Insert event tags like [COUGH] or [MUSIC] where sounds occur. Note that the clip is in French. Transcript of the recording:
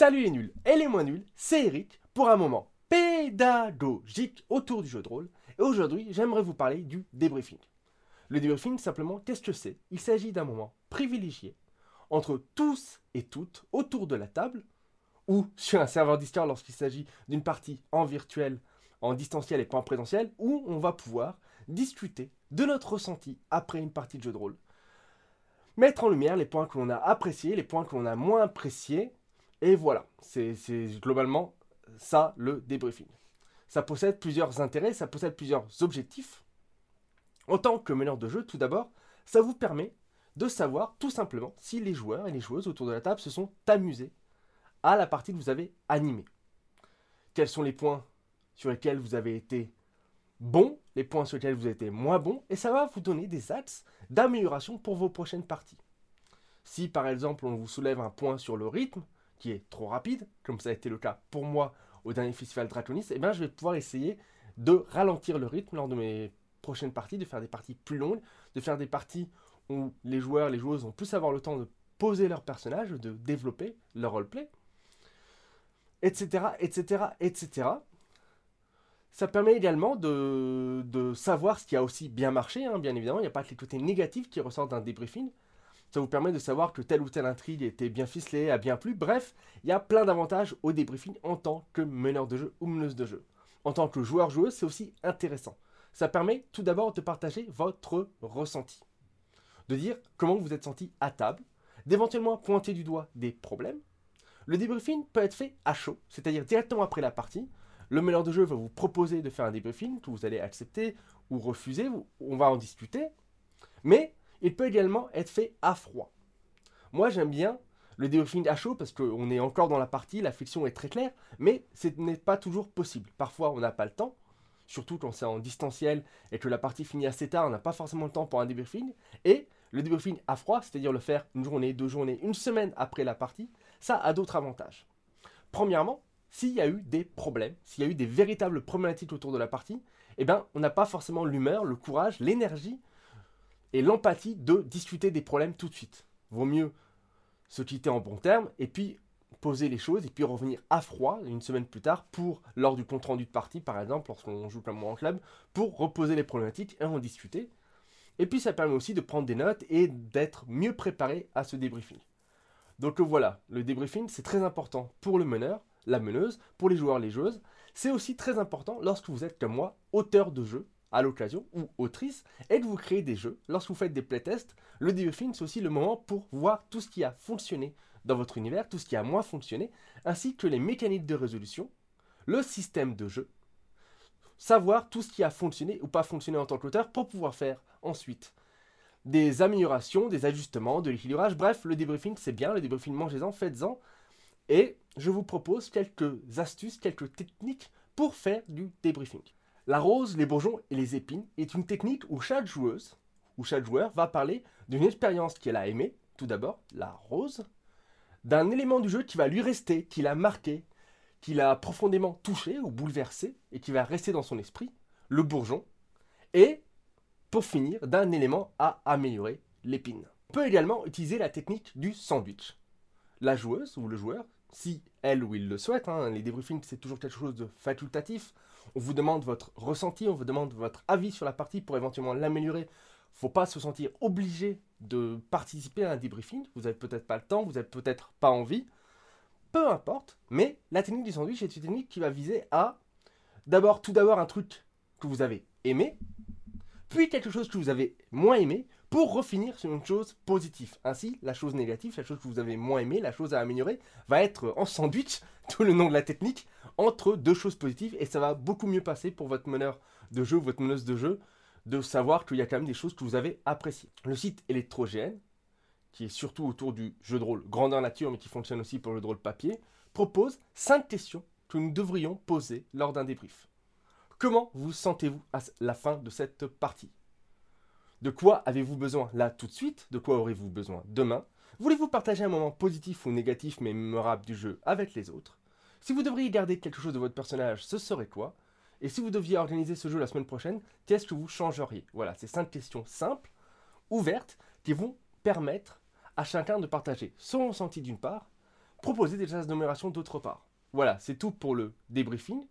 Salut les nuls et les moins nuls, c'est Eric pour un moment pédagogique autour du jeu de rôle. Et aujourd'hui, j'aimerais vous parler du débriefing. Le débriefing, simplement, qu'est-ce que c'est? Il s'agit d'un moment privilégié entre tous et toutes autour de la table ou sur un serveur Discord lorsqu'il s'agit d'une partie en virtuel, en distanciel et pas en présentiel, où on va pouvoir discuter de notre ressenti après une partie de jeu de rôle. Mettre en lumière les points que l'on a appréciés, les points que l'on a moins appréciés, et voilà, c'est globalement ça le débriefing. Ça possède plusieurs intérêts, ça possède plusieurs objectifs. En tant que meneur de jeu, tout d'abord, ça vous permet de savoir tout simplement si les joueurs et les joueuses autour de la table se sont amusés à la partie que vous avez animée. Quels sont les points sur lesquels vous avez été bon, les points sur lesquels vous avez été moins bon, et ça va vous donner des axes d'amélioration pour vos prochaines parties. Si par exemple on vous soulève un point sur le rythme, qui est trop rapide, comme ça a été le cas pour moi au dernier festival Draconis, eh bien je vais pouvoir essayer de ralentir le rythme lors de mes prochaines parties, de faire des parties plus longues, de faire des parties où les joueurs, les joueuses vont plus avoir le temps de poser leur personnage, de développer leur roleplay, etc., etc., etc. Ça permet également de, savoir ce qui a aussi bien marché, hein, bien évidemment. Il n'y a pas que les côtés négatifs qui ressortent d'un débriefing. Ça vous permet de savoir que telle ou telle intrigue était bien ficelée, a bien plu. Bref, il y a plein d'avantages au débriefing en tant que meneur de jeu ou meneuse de jeu. En tant que joueur-joueuse, c'est aussi intéressant. Ça permet tout d'abord de partager votre ressenti. De dire comment vous êtes senti à table, d'éventuellement pointer du doigt des problèmes. Le débriefing peut être fait à chaud, c'est-à-dire directement après la partie. Le meneur de jeu va vous proposer de faire un débriefing que vous allez accepter ou refuser, on va en discuter. Mais il peut également être fait à froid. Moi j'aime bien le débriefing à chaud parce qu'on est encore dans la partie, la fiction est très claire, mais ce n'est pas toujours possible. Parfois on n'a pas le temps, surtout quand c'est en distanciel et que la partie finit assez tard, on n'a pas forcément le temps pour un débriefing. Et le débriefing à froid, c'est-à-dire le faire une journée, deux journées, une semaine après la partie, ça a d'autres avantages. Premièrement, s'il y a eu des problèmes, s'il y a eu des véritables problématiques autour de la partie, eh bien, on n'a pas forcément l'humeur, le courage, l'énergie et l'empathie de discuter des problèmes tout de suite. Vaut mieux se quitter en bon terme et puis poser les choses et puis revenir à froid une semaine plus tard pour, lors du compte rendu de partie par exemple, lorsqu'on joue moi en club, pour reposer les problématiques et en discuter. Et puis ça permet aussi de prendre des notes et d'être mieux préparé à ce débriefing. Donc voilà, le débriefing c'est très important pour le meneur la meneuse, pour les joueurs, les joueuses. C'est aussi très important lorsque vous êtes comme moi, auteur de jeu à l'occasion ou autrice et que vous créez des jeux? Lorsque vous faites des playtests, le debriefing c'est aussi le moment pour voir tout ce qui a fonctionné dans votre univers, tout ce qui a moins fonctionné, ainsi que les mécaniques de résolution, le système de jeu, savoir tout ce qui a fonctionné ou pas fonctionné en tant qu'auteur pour pouvoir faire ensuite des améliorations, des ajustements, de l'équilibrage. Bref, le debriefing c'est bien, le debriefing mangez-en, faites-en. Et je vous propose quelques astuces, quelques techniques pour faire du débriefing. La rose, les bourgeons et les épines est une technique où chaque joueuse ou chaque joueur va parler d'une expérience qu'elle a aimée, tout d'abord la rose, d'un élément du jeu qui va lui rester, qui l'a marqué, qui l'a profondément touché ou bouleversé et qui va rester dans son esprit, le bourgeon, et pour finir, d'un élément à améliorer, l'épine. On peut également utiliser la technique du sandwich. La joueuse ou le joueur si elle ou il le souhaite, hein, les débriefings c'est toujours quelque chose de facultatif. On vous demande votre ressenti, on vous demande votre avis sur la partie pour éventuellement l'améliorer. Faut pas se sentir obligé de participer à un débriefing. Vous n'avez peut-être pas le temps, vous n'avez peut-être pas envie. Peu importe, mais la technique du sandwich est une technique qui va viser à d'abord, tout d'abord un truc que vous avez aimé, puis quelque chose que vous avez moins aimé, pour refinir sur une chose positive. Ainsi, la chose négative, la chose que vous avez moins aimée, la chose à améliorer, va être en sandwich, [LAUGHS] tout le nom de la technique, entre deux choses positives, et ça va beaucoup mieux passer pour votre meneur de jeu, votre meneuse de jeu, de savoir qu'il y a quand même des choses que vous avez appréciées. Le site ElectroGN, qui est surtout autour du jeu de rôle grandeur nature, mais qui fonctionne aussi pour le jeu de rôle papier, propose 5 questions que nous devrions poser lors d'un débrief. Comment vous sentez-vous à la fin de cette partie? De quoi avez-vous besoin là tout de suite? De quoi aurez-vous besoin? Demain Voulez-vous partager un moment positif ou négatif mais mémorable du jeu avec les autres? Si vous devriez garder quelque chose de votre personnage, ce serait quoi? Et si vous deviez organiser ce jeu la semaine prochaine, qu'est-ce que vous changeriez? Voilà, c'est cinq questions simples, ouvertes, qui vont permettre à chacun de partager son ressenti d'une part, proposer des numération d'autre part. Voilà, c'est tout pour le débriefing.